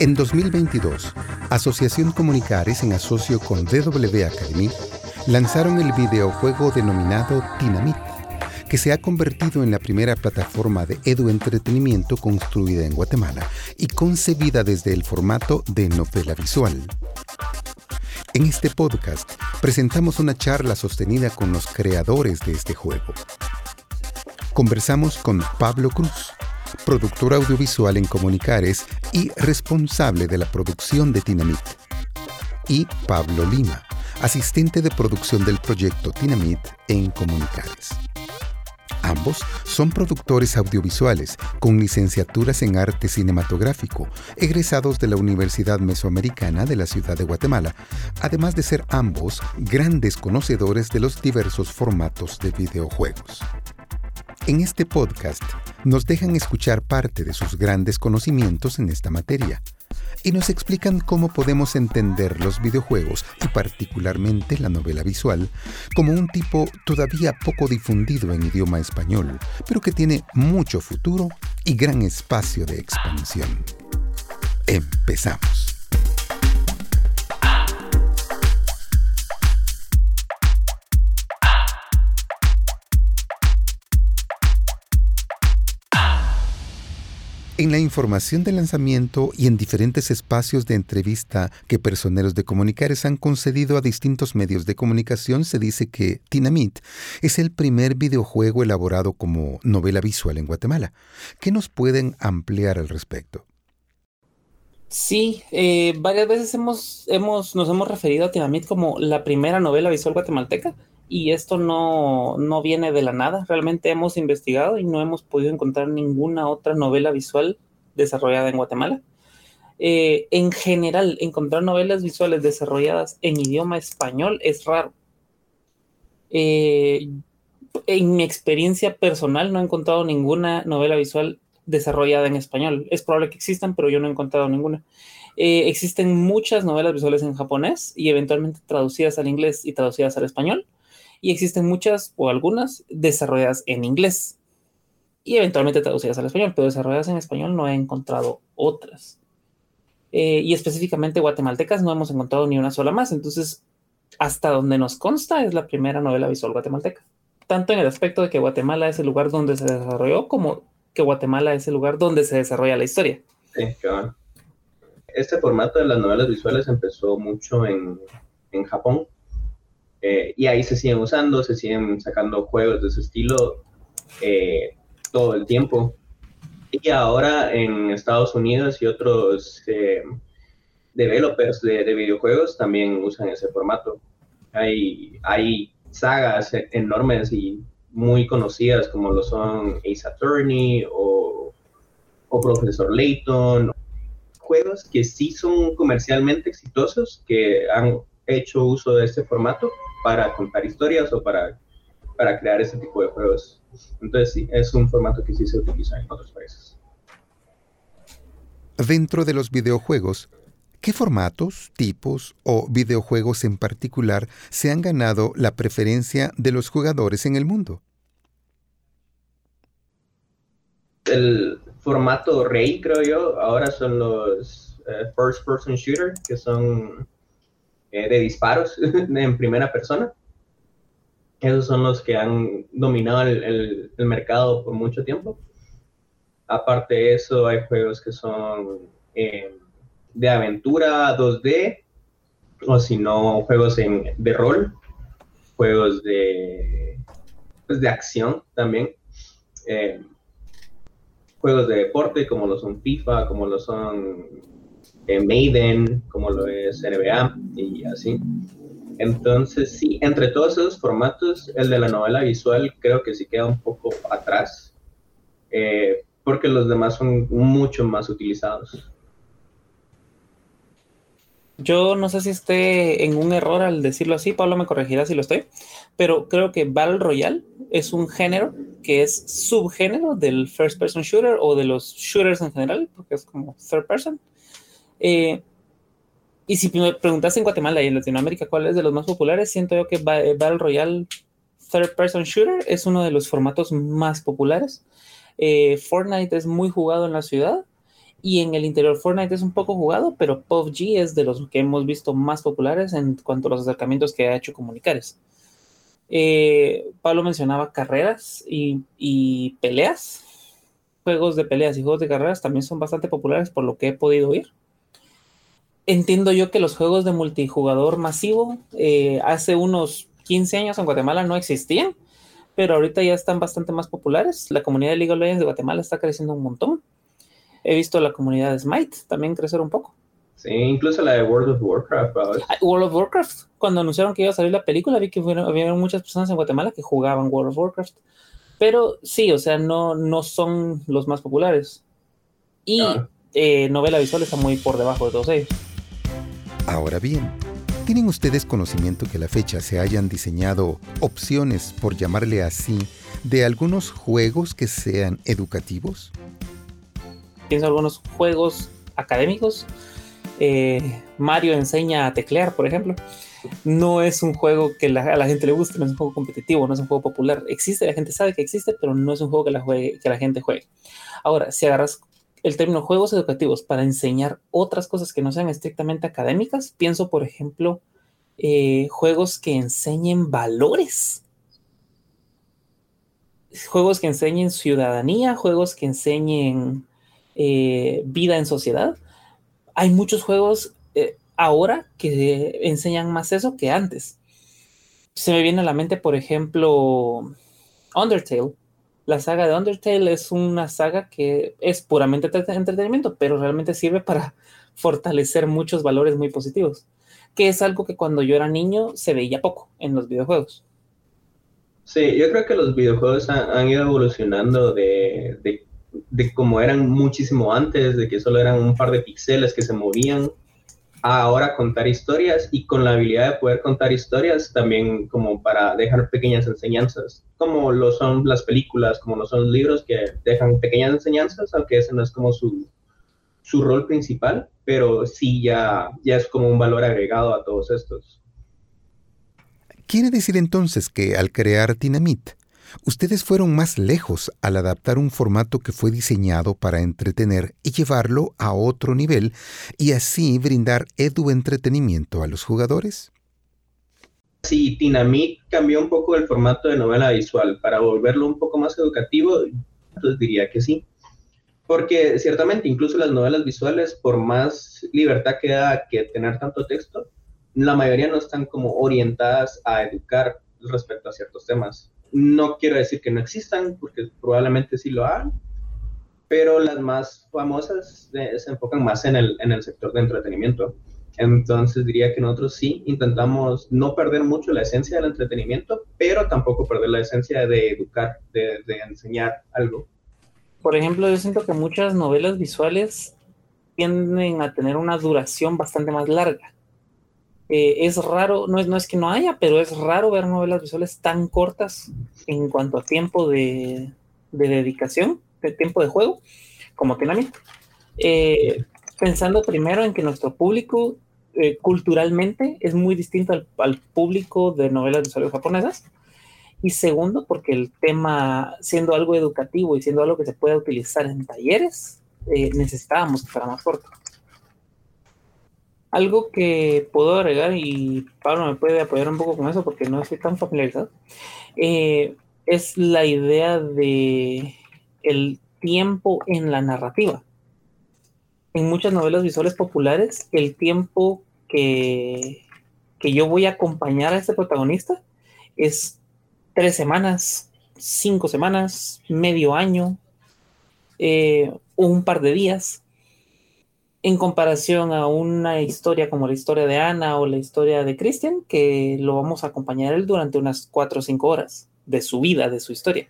En 2022, Asociación Comunicares en asocio con DW Academy lanzaron el videojuego denominado Tinamit, que se ha convertido en la primera plataforma de edu-entretenimiento construida en Guatemala y concebida desde el formato de novela visual. En este podcast presentamos una charla sostenida con los creadores de este juego. Conversamos con Pablo Cruz, productor audiovisual en Comunicares y responsable de la producción de Tinamit. Y Pablo Lima, asistente de producción del proyecto Tinamit en Comunicares. Ambos son productores audiovisuales con licenciaturas en arte cinematográfico, egresados de la Universidad Mesoamericana de la ciudad de Guatemala, además de ser ambos grandes conocedores de los diversos formatos de videojuegos. En este podcast nos dejan escuchar parte de sus grandes conocimientos en esta materia y nos explican cómo podemos entender los videojuegos y particularmente la novela visual como un tipo todavía poco difundido en idioma español, pero que tiene mucho futuro y gran espacio de expansión. Empezamos. En la información de lanzamiento y en diferentes espacios de entrevista que personeros de Comunicares han concedido a distintos medios de comunicación, se dice que Tinamit es el primer videojuego elaborado como novela visual en Guatemala. ¿Qué nos pueden ampliar al respecto? Sí, eh, varias veces hemos, hemos, nos hemos referido a Tinamit como la primera novela visual guatemalteca y esto no, no, viene de la nada. Realmente hemos investigado y no hemos podido encontrar ninguna otra novela visual desarrollada en Guatemala. Eh, en general, encontrar novelas visuales desarrolladas en idioma español es raro. Eh, en mi experiencia personal no he encontrado ninguna novela visual desarrollada en español. Es probable que existan, pero yo no he encontrado ninguna. Eh, existen muchas novelas visuales en japonés y eventualmente traducidas al inglés y traducidas al español y existen muchas o algunas desarrolladas en inglés y eventualmente traducidas al español, pero desarrolladas en español no he encontrado otras. Eh, y específicamente guatemaltecas no hemos encontrado ni una sola más, entonces hasta donde nos consta es la primera novela visual guatemalteca, tanto en el aspecto de que Guatemala es el lugar donde se desarrolló como que Guatemala es el lugar donde se desarrolla la historia. Sí, claro. Este formato de las novelas visuales empezó mucho en, en Japón, eh, y ahí se siguen usando, se siguen sacando juegos de ese estilo eh, todo el tiempo. Y ahora en Estados Unidos y otros eh, developers de, videojuegos también usan ese formato. Hay, hay sagas enormes y muy conocidas como lo son Ace Attorney o, o Profesor Layton. Juegos que sí son comercialmente exitosos, que han hecho uso de este formato para contar historias o para, para crear ese tipo de juegos. Entonces sí, es un formato que sí se utiliza en otros países. Dentro de los videojuegos, ¿qué formatos, tipos o videojuegos en particular se han ganado la preferencia de los jugadores en el mundo? El formato rey, creo yo, ahora son los eh, first person shooter, que son eh, de disparos en primera persona. Esos son los que han dominado el, mercado por mucho tiempo. Aparte de eso, hay juegos que son eh, de aventura 2D, o si no, juegos de rol, juegos de, pues, de acción también. Eh, juegos de deporte como lo son FIFA, como lo son Maiden, como lo es NBA y así. Entonces, sí, entre todos esos formatos, el de la novela visual creo que sí queda un poco atrás, eh, porque los demás son mucho más utilizados. Yo no sé si esté en un error al decirlo así, Pablo me corregirá si lo estoy, pero creo que Battle Royale es un género que es subgénero del first person shooter o de los shooters en general, porque es como third person. Eh, y si me preguntas en Guatemala y en Latinoamérica cuál es de los más populares, siento yo que eh, Battle Royale Third Person Shooter es uno de los formatos más populares. Eh, Fortnite es muy jugado en la ciudad Y en el interior Fortnite es un poco jugado, pero PUBG es de los que hemos visto más populares en cuanto a los acercamientos que ha hecho Comunicares. Pablo mencionaba carreras y, y, peleas. Juegos de peleas y juegos de carreras también son bastante populares por lo que he podido oír. Entiendo yo que los juegos de multijugador masivo eh, hace unos 15 años en Guatemala no existían, pero ahorita ya están bastante más populares. La comunidad de League of Legends de Guatemala está creciendo un montón. He visto la comunidad de Smite también crecer un poco. Sí, incluso la de World of Warcraft. Ah, World of Warcraft, cuando anunciaron que iba a salir la película, vi que fueron, había muchas personas en Guatemala que jugaban World of Warcraft. Pero sí, o sea, no, no son los más populares. Y ah. eh, novela visual está muy por debajo de todos ellos. Ahora bien, ¿tienen ustedes conocimiento que a la fecha se hayan diseñado opciones, por llamarle así, de algunos juegos que sean educativos? Pienso algunos juegos académicos. Eh, Mario enseña a teclear, por ejemplo. No es un juego que a la gente le guste, no es un juego competitivo, no es un juego popular. Existe, la gente sabe que existe, pero no es un juego que la, que la gente juegue. Ahora, si agarras el término juegos educativos para enseñar otras cosas que no sean estrictamente académicas, pienso, por ejemplo, eh, juegos que enseñen valores. Juegos que enseñen ciudadanía, juegos que enseñen eh, vida en sociedad. Hay muchos juegos eh, ahora que enseñan más eso que antes. Se me viene a la mente, por ejemplo, Undertale la saga de Undertale es una saga que es puramente entretenimiento, pero realmente sirve para fortalecer muchos valores muy positivos, que es algo que cuando yo era niño se veía poco en los videojuegos. Sí, yo creo que los videojuegos han, ido evolucionando de, de, de como eran muchísimo antes, de que solo eran un par de píxeles que se movían, ahora contar historias y con la habilidad de poder contar historias también como para dejar pequeñas enseñanzas, como lo son las películas, como lo son los libros que dejan pequeñas enseñanzas, aunque ese no es como su, su rol principal, pero sí ya, ya es como un valor agregado a todos estos. Quiere decir entonces que al crear Dynamite, Ustedes fueron más lejos al adaptar un formato que fue diseñado para entretener y llevarlo a otro nivel y así brindar edu entretenimiento a los jugadores. Sí, Tinamit cambió un poco el formato de novela visual para volverlo un poco más educativo, entonces diría que sí. Porque ciertamente incluso las novelas visuales, por más libertad que da que tener tanto texto, la mayoría no están como orientadas a educar respecto a ciertos temas. No quiero decir que no existan, porque probablemente sí lo hagan, pero las más famosas se enfocan más en el, en el sector de entretenimiento. Entonces diría que nosotros sí intentamos no perder mucho la esencia del entretenimiento, pero tampoco perder la esencia de educar, de, de enseñar algo. Por ejemplo, yo siento que muchas novelas visuales tienden a tener una duración bastante más larga. Eh, es raro, no es, no es que no haya, pero es raro ver novelas visuales tan cortas en cuanto a tiempo de, dedicación, de tiempo de juego, como Tenami. Eh, pensando primero en que nuestro público eh, culturalmente es muy distinto al, público de novelas visuales japonesas. Y segundo, porque el tema, siendo algo educativo y siendo algo que se pueda utilizar en talleres, necesitábamos que fuera más corto. Algo que puedo agregar, y Pablo me puede apoyar un poco con eso porque no estoy tan familiarizado, eh, es la idea de el tiempo en la narrativa. En muchas novelas visuales populares, el tiempo que, que yo voy a acompañar a este protagonista es tres semanas, cinco semanas, medio año, eh, un par de días en comparación a una historia como la historia de Ana o la historia de Christian, que lo vamos a acompañar él durante unas cuatro o cinco horas de su vida, de su historia.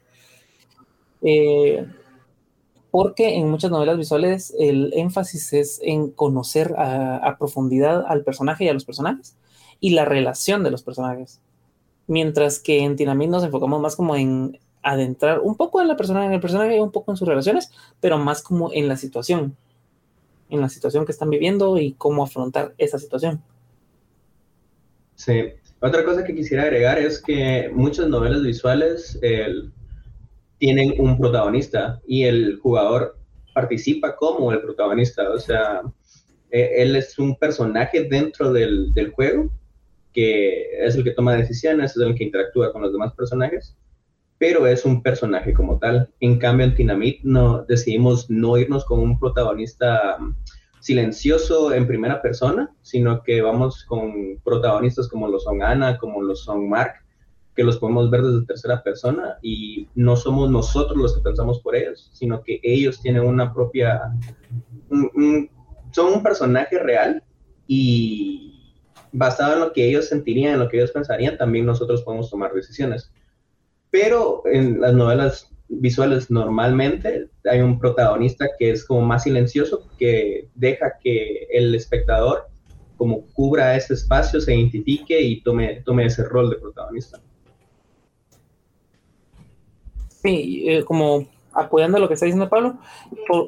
Eh, porque en muchas novelas visuales el énfasis es en conocer a, profundidad al personaje y a los personajes y la relación de los personajes. Mientras que en Tinamit nos enfocamos más como en adentrar un poco en la persona, en el personaje un poco en sus relaciones, pero más como en la situación en la situación que están viviendo y cómo afrontar esa situación. Sí, otra cosa que quisiera agregar es que muchas novelas visuales tienen un protagonista y el jugador participa como el protagonista, o sea, e, él es un personaje dentro del, del, juego que es el que toma decisiones, es el que interactúa con los demás personajes, pero es un personaje como tal. En cambio, en Tinamit no, decidimos no irnos con un protagonista silencioso en primera persona, sino que vamos con protagonistas como lo son Ana, como lo son Mark, que los podemos ver desde tercera persona y no somos nosotros los que pensamos por ellos, sino que ellos tienen una propia, son un personaje real y basado en lo que ellos sentirían, en lo que ellos pensarían, también nosotros podemos tomar decisiones. Pero en las novelas visuales normalmente hay un protagonista que es como más silencioso, que deja que el espectador como cubra ese espacio, se identifique y tome, tome ese rol de protagonista. Sí, eh, como apoyando lo que está diciendo Pablo,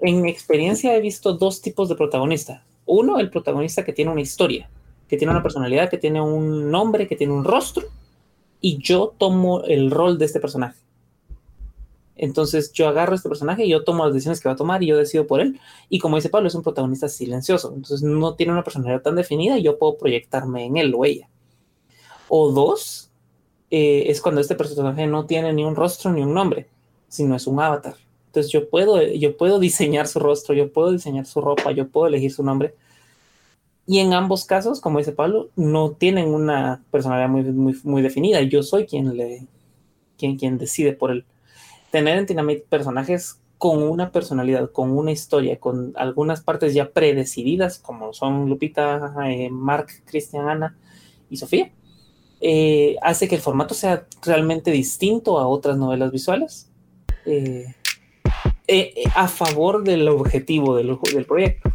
en experiencia he visto dos tipos de protagonista. Uno, el protagonista que tiene una historia, que tiene una personalidad, que tiene un nombre, que tiene un rostro, y yo tomo el rol de este personaje. Entonces yo agarro a este personaje y yo tomo las decisiones que va a tomar y yo decido por él. Y como dice Pablo, es un protagonista silencioso. Entonces no tiene una personalidad tan definida y yo puedo proyectarme en él o ella. O dos, eh, es cuando este personaje no tiene ni un rostro ni un nombre, sino es un avatar. Entonces yo puedo, yo puedo diseñar su rostro, yo puedo diseñar su ropa, yo puedo elegir su nombre. Y en ambos casos, como dice Pablo, no tienen una personalidad muy, muy, muy definida. Yo soy quien, le, quien, quien decide por él tener en Dynamite personajes con una personalidad, con una historia, con algunas partes ya predecididas, como son Lupita, eh, Mark, Cristian, Ana y Sofía, eh, hace que el formato sea realmente distinto a otras novelas visuales, eh, a favor del objetivo del, del proyecto.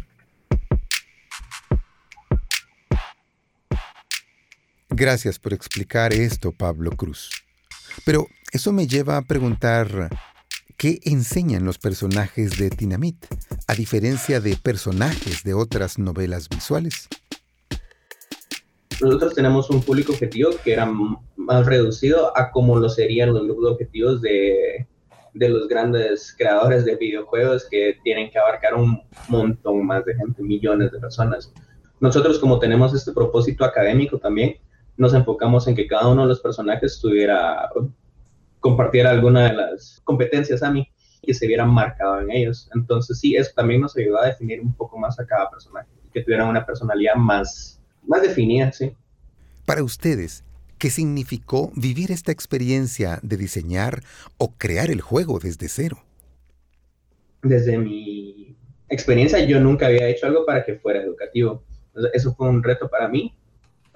Gracias por explicar esto, Pablo Cruz. Pero eso me lleva a preguntar, ¿qué enseñan los personajes de Tinamit, a diferencia de personajes de otras novelas visuales? Nosotros tenemos un público objetivo que era más reducido a como lo serían los grupos objetivos de, de los grandes creadores de videojuegos que tienen que abarcar un montón más de gente, millones de personas. Nosotros como tenemos este propósito académico también, nos enfocamos en que cada uno de los personajes tuviera, compartiera alguna de las competencias a mí que se vieran marcado en ellos. Entonces sí, eso también nos ayudó a definir un poco más a cada personaje, que tuvieran una personalidad más, más definida, sí. Para ustedes, ¿qué significó vivir esta experiencia de diseñar o crear el juego desde cero? Desde mi experiencia, yo nunca había hecho algo para que fuera educativo. Eso fue un reto para mí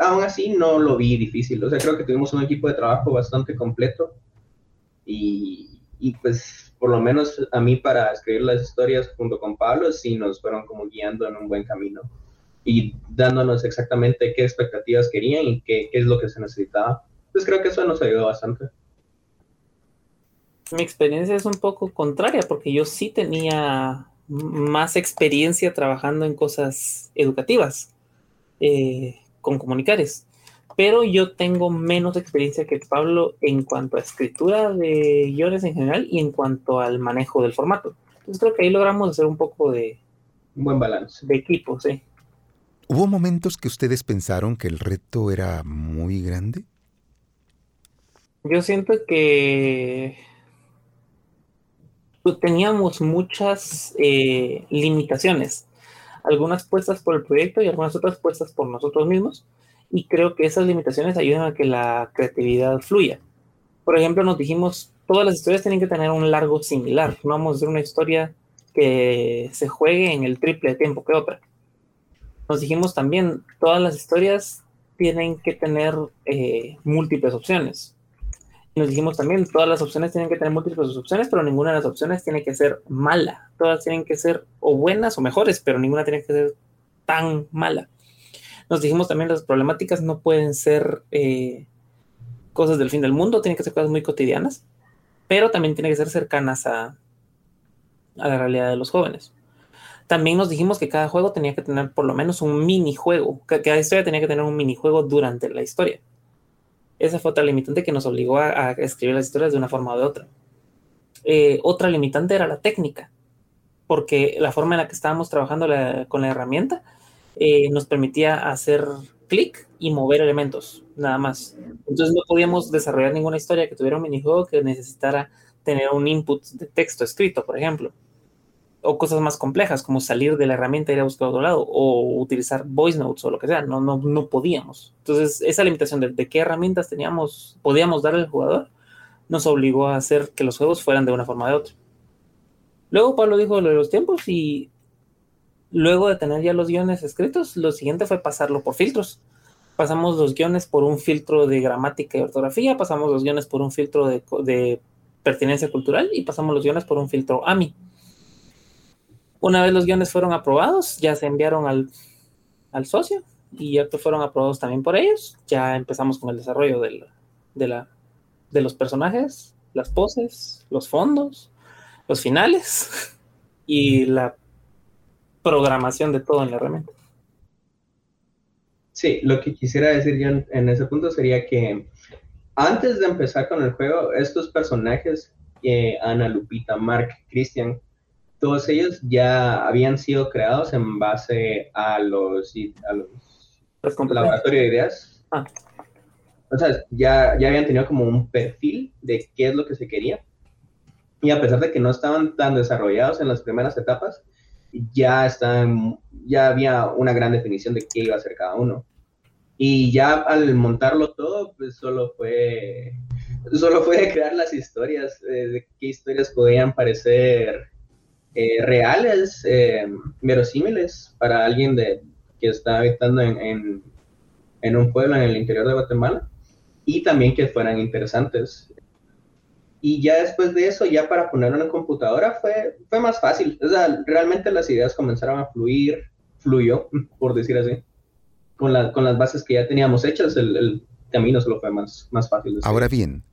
aún así no lo vi difícil. O sea, creo que tuvimos un equipo de trabajo bastante completo y, y, pues por lo menos a mí para escribir las historias junto con Pablo sí nos fueron como guiando en un buen camino y dándonos exactamente qué expectativas querían y qué, qué es lo que se necesitaba. Pues creo que eso nos ayudó bastante. Mi experiencia es un poco contraria porque yo sí tenía más experiencia trabajando en cosas educativas. Eh, con comunicares. Pero yo tengo menos experiencia que Pablo en cuanto a escritura de guiones en general y en cuanto al manejo del formato. Entonces creo que ahí logramos hacer un poco de... Un buen balance. De equipo, sí. ¿Hubo momentos que ustedes pensaron que el reto era muy grande? Yo siento que teníamos muchas eh, limitaciones algunas puestas por el proyecto y algunas otras puestas por nosotros mismos. Y creo que esas limitaciones ayudan a que la creatividad fluya. Por ejemplo, nos dijimos, todas las historias tienen que tener un largo similar. No vamos a hacer una historia que se juegue en el triple de tiempo que otra. Nos dijimos también, todas las historias tienen que tener eh, múltiples opciones nos dijimos también, todas las opciones tienen que tener múltiples opciones, pero ninguna de las opciones tiene que ser mala. Todas tienen que ser o buenas o mejores, pero ninguna tiene que ser tan mala. Nos dijimos también las problemáticas no pueden ser eh, cosas del fin del mundo, tienen que ser cosas muy cotidianas, pero también tienen que ser cercanas a, a la realidad de los jóvenes. También nos dijimos que cada juego tenía que tener por lo menos un minijuego, que cada historia tenía que tener un minijuego durante la historia esa fue otra limitante que nos obligó a, escribir las historias de una forma o de otra. Eh, otra limitante era la técnica, porque la forma en la que estábamos trabajando con la herramienta eh, nos permitía hacer clic y mover elementos, nada más. Entonces no podíamos desarrollar ninguna historia que tuviera un minijuego que necesitara tener un input de texto escrito, por ejemplo. O cosas más complejas, como salir de la herramienta y ir a buscar otro lado, o utilizar voice notes o lo que sea. No, no, no podíamos. Entonces, esa limitación de, de qué herramientas teníamos, podíamos darle al jugador, nos obligó a hacer que los juegos fueran de una forma o de otra. Luego Pablo dijo lo de los tiempos y luego de tener ya los guiones escritos, lo siguiente fue pasarlo por filtros. Pasamos los guiones por un filtro de gramática y ortografía, pasamos los guiones por un filtro de, pertinencia cultural y pasamos los guiones por un filtro AMI. Una vez los guiones fueron aprobados, ya se enviaron al, al socio y ya que fueron aprobados también por ellos, ya empezamos con el desarrollo de, la, de los personajes, las poses, los fondos, los finales y la programación de todo en la herramienta. Sí, lo que quisiera decir yo en, ese punto sería que antes de empezar con el juego, estos personajes, eh, Ana, Lupita, Mark, Christian, todos ellos ya habían sido creados en base a los, a los laboratorios de ideas. Ah. O sea, ya, ya habían tenido como un perfil de qué es lo que se quería. Y a pesar de que no estaban tan desarrollados en las primeras etapas, ya, están, ya había una gran definición de qué iba a ser cada uno. Y ya al montarlo todo, pues solo fue, solo fue crear las historias, eh, de qué historias podían parecer eh, reales, eh, verosímiles para alguien de, que está habitando en, en un pueblo en el interior de Guatemala y también que fueran interesantes. Y ya después de eso, ya para ponerlo en computadora fue, fue más fácil. O sea, realmente las ideas comenzaron a fluir, fluyó, por decir así. Con, la, con las bases que ya teníamos hechas, el, el camino solo fue más, más fácil. Ahora bien,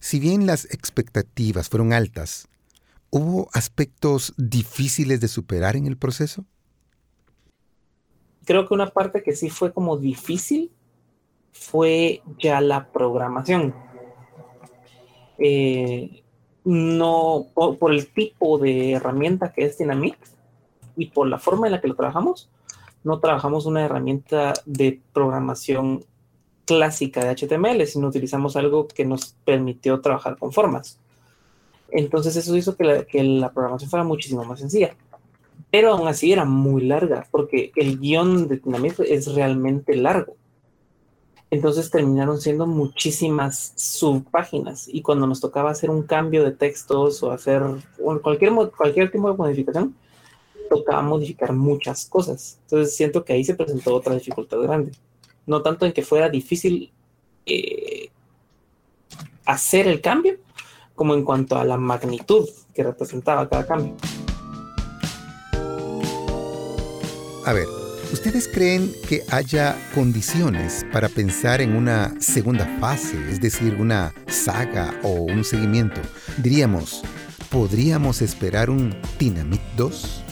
si bien las expectativas fueron altas, ¿hubo aspectos difíciles de superar en el proceso? Creo que una parte que sí fue como difícil fue ya la programación eh, no, por, el tipo de herramienta que es Dynamic y por la forma en la que lo trabajamos, no trabajamos una herramienta de programación clásica de HTML, sino utilizamos algo que nos permitió trabajar con formas. Entonces eso hizo que la, que la programación fuera muchísimo más sencilla. Pero aún así era muy larga, porque el guion de Dynamic es realmente largo. Entonces terminaron siendo muchísimas subpáginas y cuando nos tocaba hacer un cambio de textos o hacer cualquier, cualquier tipo de modificación, tocaba modificar muchas cosas. Entonces siento que ahí se presentó otra dificultad grande. No tanto en que fuera difícil eh, hacer el cambio, como en cuanto a la magnitud que representaba cada cambio. A ver, ¿Ustedes creen que haya condiciones para pensar en una segunda fase, es decir, una saga o un seguimiento? Diríamos, ¿podríamos esperar un Dynamite 2?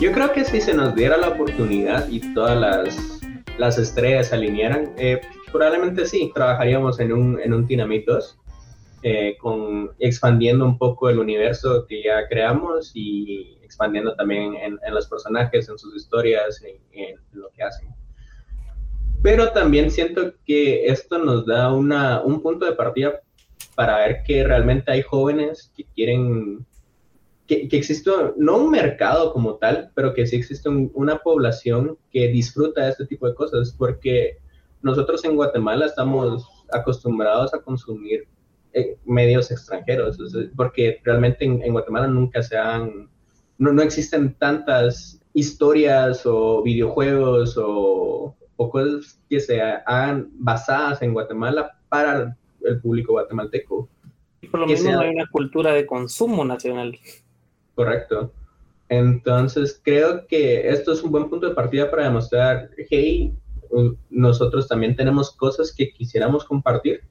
Yo creo que si se nos diera la oportunidad y todas las, las estrellas se alinearan, eh, probablemente sí, trabajaríamos en un, en un Dynamite 2. Eh, con, expandiendo un poco el universo que ya creamos y expandiendo también en, los personajes, en sus historias, en, lo que hacen. Pero también siento que esto nos da una, un punto de partida para ver que realmente hay jóvenes que quieren, que, que existe no un mercado como tal, pero que sí existe una población que disfruta de este tipo de cosas, porque nosotros en Guatemala estamos acostumbrados a consumir medios extranjeros, porque realmente en, Guatemala nunca se han, no, existen tantas historias o videojuegos o, cosas que se hagan basadas en Guatemala para el público guatemalteco. Y por lo menos no hay una cultura de consumo nacional. Correcto. Entonces creo que esto es un buen punto de partida para demostrar, hey, nosotros también tenemos cosas que quisiéramos compartir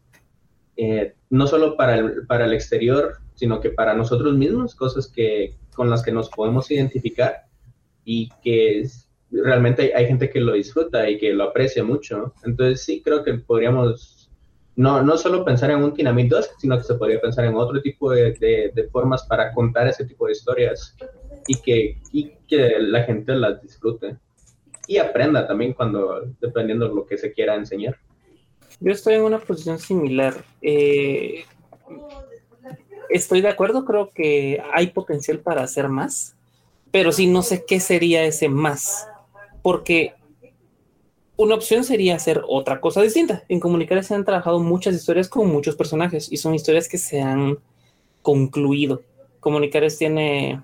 eh, no solo para el, para el exterior, sino que para nosotros mismos, cosas que, con las que nos podemos identificar y que realmente hay, gente que lo disfruta y que lo aprecia mucho. Entonces sí, creo que podríamos, no, no solo pensar en un Dynamite 2, sino que se podría pensar en otro tipo de, de, formas para contar ese tipo de historias y que, y que la gente las disfrute y aprenda también cuando, dependiendo de lo que se quiera enseñar. Yo estoy en una posición similar. Eh, estoy de acuerdo, creo que hay potencial para hacer más, pero sí no sé qué sería ese más, porque una opción sería hacer otra cosa distinta. En Comunicar se han trabajado muchas historias con muchos personajes y son historias que se han concluido. Comunicares tiene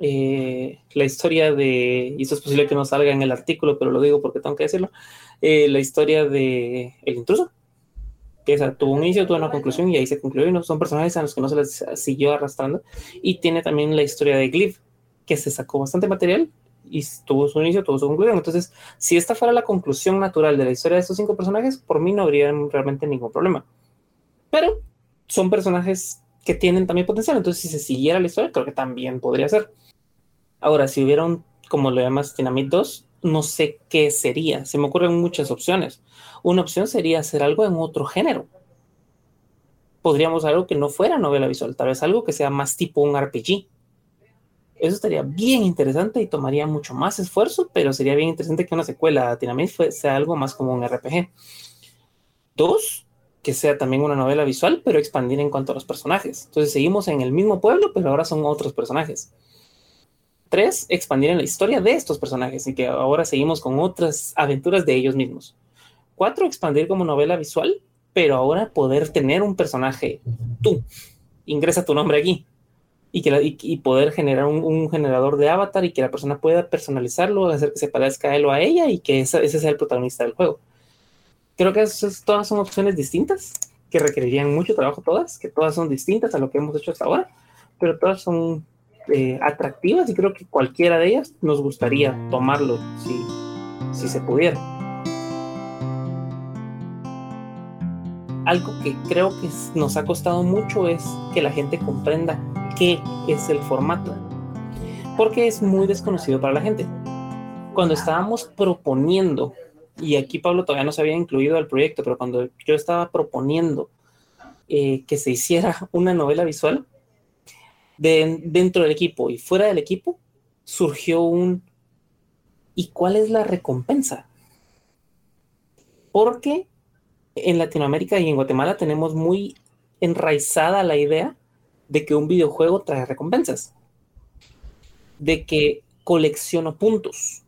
eh, la historia de, y esto es posible que no salga en el artículo, pero lo digo porque tengo que decirlo, eh, la historia de El intruso, que tuvo un inicio, tuvo una conclusión y ahí se concluyó y no son personajes a los que no se les siguió arrastrando. Y tiene también la historia de Glyph, que se sacó bastante material y tuvo su inicio, tuvo su conclusión. Entonces, si esta fuera la conclusión natural de la historia de estos cinco personajes, por mí no habría realmente ningún problema. Pero son personajes que tienen también potencial, entonces si se siguiera la historia, creo que también podría ser. Ahora, si hubiera un, como lo llamas, Dynamite 2, no sé qué sería. Se me ocurren muchas opciones. Una opción sería hacer algo en otro género. Podríamos algo que no fuera novela visual, tal vez algo que sea más tipo un RPG eso estaría bien interesante y tomaría mucho más esfuerzo, pero sería bien interesante que una secuela a sea algo más como un RPG. Dos, que sea también una novela visual, pero expandir en cuanto a los personajes. Entonces seguimos en el mismo pueblo, pero ahora son otros personajes. Tres, expandir en la historia de estos personajes y que ahora seguimos con otras aventuras de ellos mismos. Cuatro, expandir como novela visual, pero ahora poder tener un personaje tú. Ingresa tu nombre aquí y, que y, poder generar un, generador de avatar y que la persona pueda personalizarlo, hacer que se parezca a él o a ella y que ese sea el protagonista del juego. Creo que esas, todas son opciones distintas, que requerirían mucho trabajo todas, que todas son distintas a lo que hemos hecho hasta ahora, pero todas son eh, atractivas y creo que cualquiera de ellas nos gustaría tomarlo si, si se pudiera. Algo que creo que nos ha costado mucho es que la gente comprenda qué es el formato, porque es muy desconocido para la gente. Cuando estábamos proponiendo, y aquí Pablo todavía no se había incluido al proyecto, pero cuando yo estaba proponiendo eh, que se hiciera una novela visual, de, dentro del equipo y fuera del equipo, surgió un ¿y cuál es la recompensa? Porque en Latinoamérica y en Guatemala tenemos muy enraizada la idea de que un videojuego trae recompensas, de que colecciono puntos,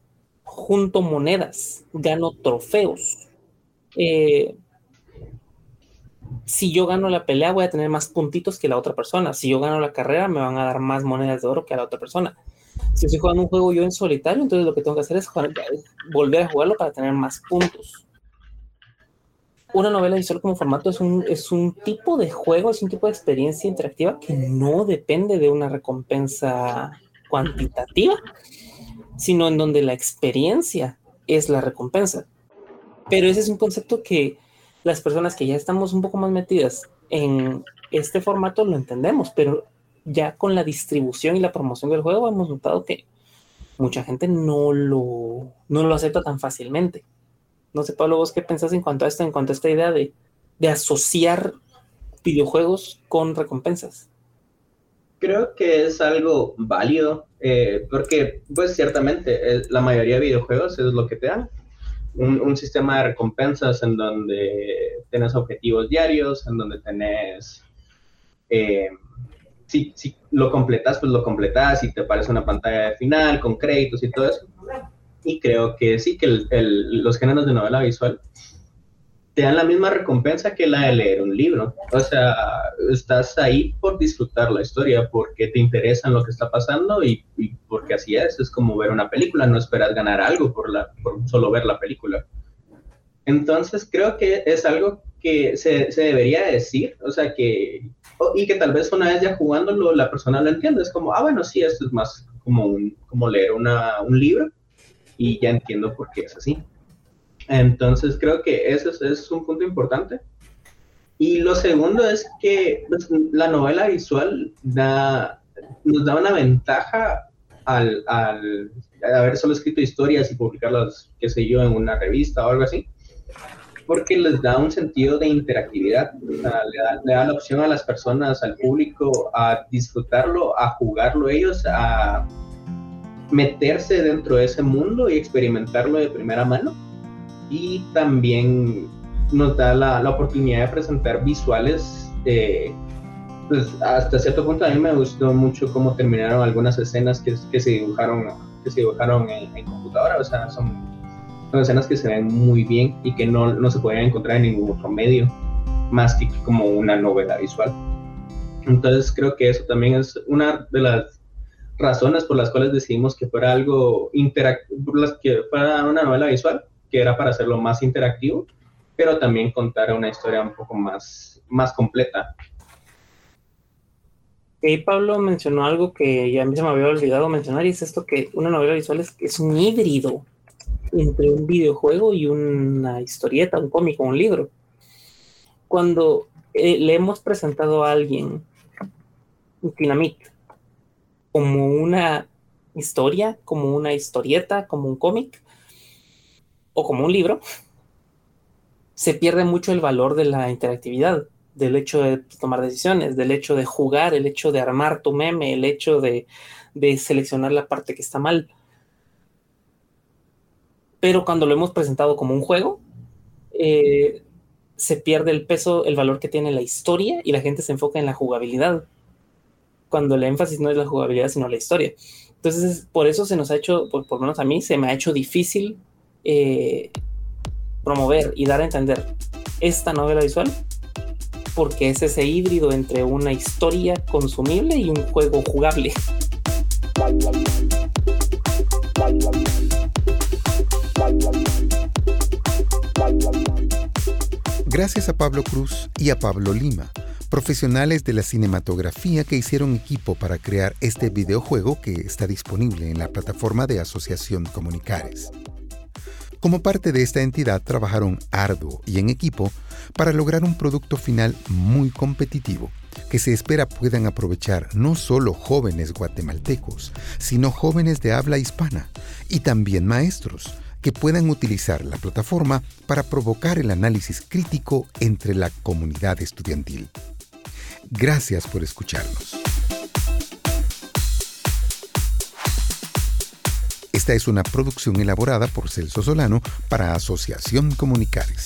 junto monedas, gano trofeos. Eh, si yo gano la pelea voy a tener más puntitos que la otra persona. Si yo gano la carrera me van a dar más monedas de oro que a la otra persona. Si estoy jugando un juego yo en solitario, entonces lo que tengo que hacer es volver a jugarlo para tener más puntos una novela visual como formato es un, es un tipo de juego, es un tipo de experiencia interactiva que no depende de una recompensa cuantitativa, sino en donde la experiencia es la recompensa. Pero ese es un concepto que las personas que ya estamos un poco más metidas en este formato lo entendemos, pero ya con la distribución y la promoción del juego hemos notado que mucha gente no lo, no lo acepta tan fácilmente. No sé, Pablo, vos qué pensás en cuanto a esto, en cuanto a esta idea de, asociar videojuegos con recompensas. Creo que es algo válido, eh, porque pues ciertamente eh, la mayoría de videojuegos es lo que te dan. Un, sistema de recompensas en donde tienes objetivos diarios, en donde tenés, eh, si, si, lo completas, pues lo completas y te aparece una pantalla de final con créditos y todo eso. Y creo que sí, que los géneros de novela visual te dan la misma recompensa que la de leer un libro. O sea, estás ahí por disfrutar la historia, porque te interesa lo que está pasando y, porque así es. Es como ver una película, no esperas ganar algo por, la, por solo ver la película. Entonces creo que es algo que se, se debería decir, o sea, que, y que tal vez una vez ya jugándolo la persona lo entiende, es como, ah, bueno, sí, esto es más como, un, como leer una, un libro y ya entiendo por qué es así. Entonces creo que eso es, un punto importante. Y lo segundo es que pues, la novela visual da, nos da una ventaja al, al, haber solo escrito historias y publicarlas, qué sé yo, en una revista o algo así. porque les da un sentido de interactividad, le, da, la opción a las personas, al público, a disfrutarlo, a jugarlo ellos, a meterse dentro de ese mundo y experimentarlo de primera mano. Y también nos da la, oportunidad de presentar visuales. pues hasta cierto punto a mí me gustó mucho cómo terminaron algunas escenas que, que se dibujaron, que se dibujaron en, en computadora. O sea, son son escenas que se ven muy bien y que no, no se pueden encontrar en ningún otro medio, más que como una novela visual. Entonces creo que eso también es una de las razones por las cuales decidimos que fuera algo interactivo, que fuera una novela visual, que era para hacerlo más interactivo, pero también contar una historia un poco más, más completa. Y Pablo mencionó algo que ya a mí se me había olvidado mencionar y es esto que una novela visual es, es un híbrido entre un videojuego y una historieta, un cómic o un libro. Cuando eh, le hemos presentado a alguien Dynamit como una historia, como una historieta, como un cómic o como un libro, se pierde mucho el valor de la interactividad, del hecho de tomar decisiones, del hecho de jugar, el hecho de armar tu meme, el hecho de, de seleccionar la parte que está mal pero cuando lo hemos presentado como un juego, eh, se pierde el peso, el valor que tiene la historia y la gente se enfoca en la jugabilidad. Cuando el énfasis no es la jugabilidad, sino la historia. Entonces, por eso se nos ha hecho, por, lo menos a mí, se me ha hecho difícil eh, promover y dar a entender esta novela visual, porque es ese híbrido entre una historia consumible y un juego jugable. Gracias a Pablo Cruz y a Pablo Lima, profesionales de la cinematografía que hicieron equipo para crear este videojuego que está disponible en la plataforma de Asociación Comunicares. Como parte de esta entidad trabajaron arduo y en equipo para lograr un producto final muy competitivo que se espera puedan aprovechar no solo jóvenes guatemaltecos, sino jóvenes de habla hispana y también maestros, que puedan utilizar la plataforma para provocar el análisis crítico entre la comunidad estudiantil. Gracias por escucharnos. Esta es una producción elaborada por Celso Solano para Asociación Comunicares.